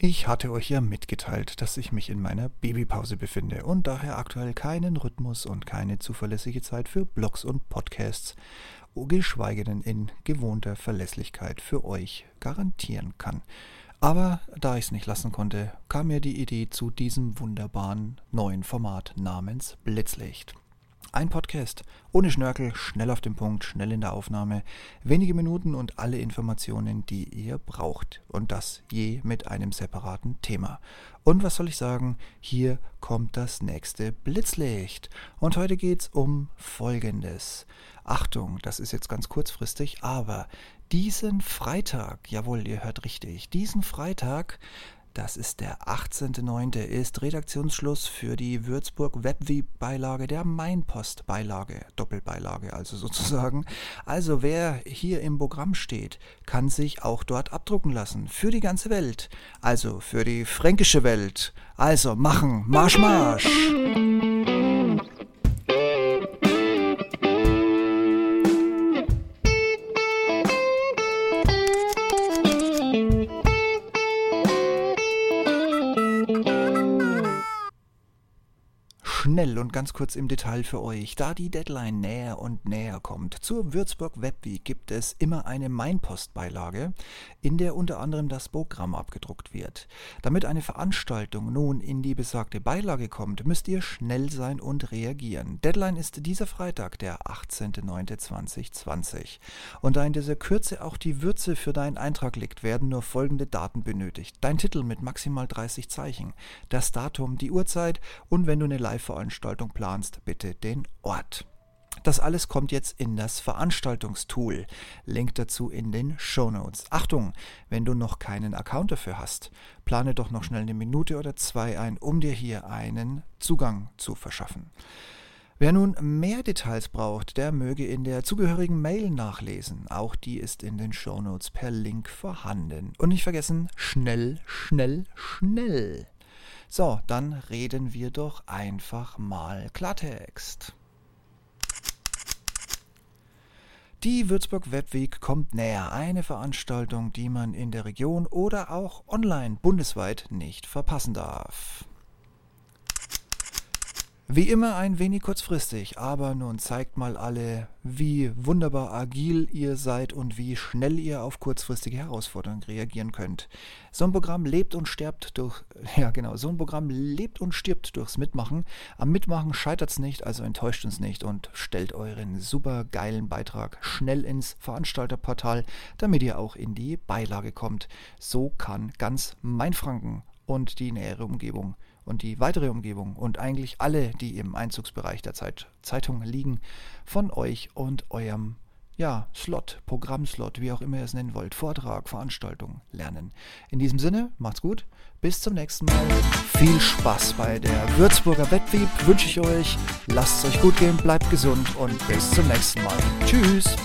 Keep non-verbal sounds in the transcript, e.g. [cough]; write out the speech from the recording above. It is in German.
Ich hatte euch ja mitgeteilt, dass ich mich in meiner Babypause befinde und daher aktuell keinen Rhythmus und keine zuverlässige Zeit für Blogs und Podcasts, geschweige denn in gewohnter Verlässlichkeit für euch garantieren kann. Aber da ich es nicht lassen konnte, kam mir die Idee zu diesem wunderbaren neuen Format namens Blitzlicht. Ein Podcast ohne Schnörkel, schnell auf den Punkt, schnell in der Aufnahme, wenige Minuten und alle Informationen, die ihr braucht. Und das je mit einem separaten Thema. Und was soll ich sagen? Hier kommt das nächste Blitzlicht. Und heute geht es um Folgendes. Achtung, das ist jetzt ganz kurzfristig, aber diesen Freitag, jawohl, ihr hört richtig, diesen Freitag das ist der 18.09. ist Redaktionsschluss für die Würzburg Webweek-Beilage, der Mainpost-Beilage, Doppelbeilage also [laughs] sozusagen. Also wer hier im Programm steht, kann sich auch dort abdrucken lassen. Für die ganze Welt. Also für die fränkische Welt. Also machen, Marsch, Marsch! Schnell und ganz kurz im Detail für euch, da die Deadline näher und näher kommt. Zur Würzburg Webweek gibt es immer eine Mainpost-Beilage, in der unter anderem das Programm abgedruckt wird. Damit eine Veranstaltung nun in die besagte Beilage kommt, müsst ihr schnell sein und reagieren. Deadline ist dieser Freitag, der 18.09.2020. Und da in dieser Kürze auch die Würze für deinen Eintrag liegt, werden nur folgende Daten benötigt. Dein Titel mit maximal 30 Zeichen, das Datum, die Uhrzeit und wenn du eine Live Veranstaltung planst, bitte den Ort. Das alles kommt jetzt in das Veranstaltungstool. Link dazu in den Show Notes. Achtung, wenn du noch keinen Account dafür hast, plane doch noch schnell eine Minute oder zwei ein, um dir hier einen Zugang zu verschaffen. Wer nun mehr Details braucht, der möge in der zugehörigen Mail nachlesen. Auch die ist in den Show Notes per Link vorhanden. Und nicht vergessen, schnell, schnell, schnell. So, dann reden wir doch einfach mal Klartext. Die Würzburg Webweek kommt näher. Eine Veranstaltung, die man in der Region oder auch online bundesweit nicht verpassen darf. Wie immer ein wenig kurzfristig, aber nun zeigt mal alle, wie wunderbar agil ihr seid und wie schnell ihr auf kurzfristige Herausforderungen reagieren könnt. So ein Programm lebt und stirbt durch, [laughs] ja genau, so ein Programm lebt und stirbt durchs Mitmachen. Am Mitmachen scheitert es nicht, also enttäuscht uns nicht und stellt euren super geilen Beitrag schnell ins Veranstalterportal, damit ihr auch in die Beilage kommt. So kann ganz Mainfranken und die nähere Umgebung und die weitere Umgebung und eigentlich alle, die im Einzugsbereich der Zeit Zeitung liegen, von euch und eurem ja, Slot, Programmslot, wie auch immer ihr es nennen wollt, Vortrag, Veranstaltung lernen. In diesem Sinne, macht's gut, bis zum nächsten Mal. Viel Spaß bei der Würzburger Wettbewerb wünsche ich euch. Lasst es euch gut gehen, bleibt gesund und bis zum nächsten Mal. Tschüss.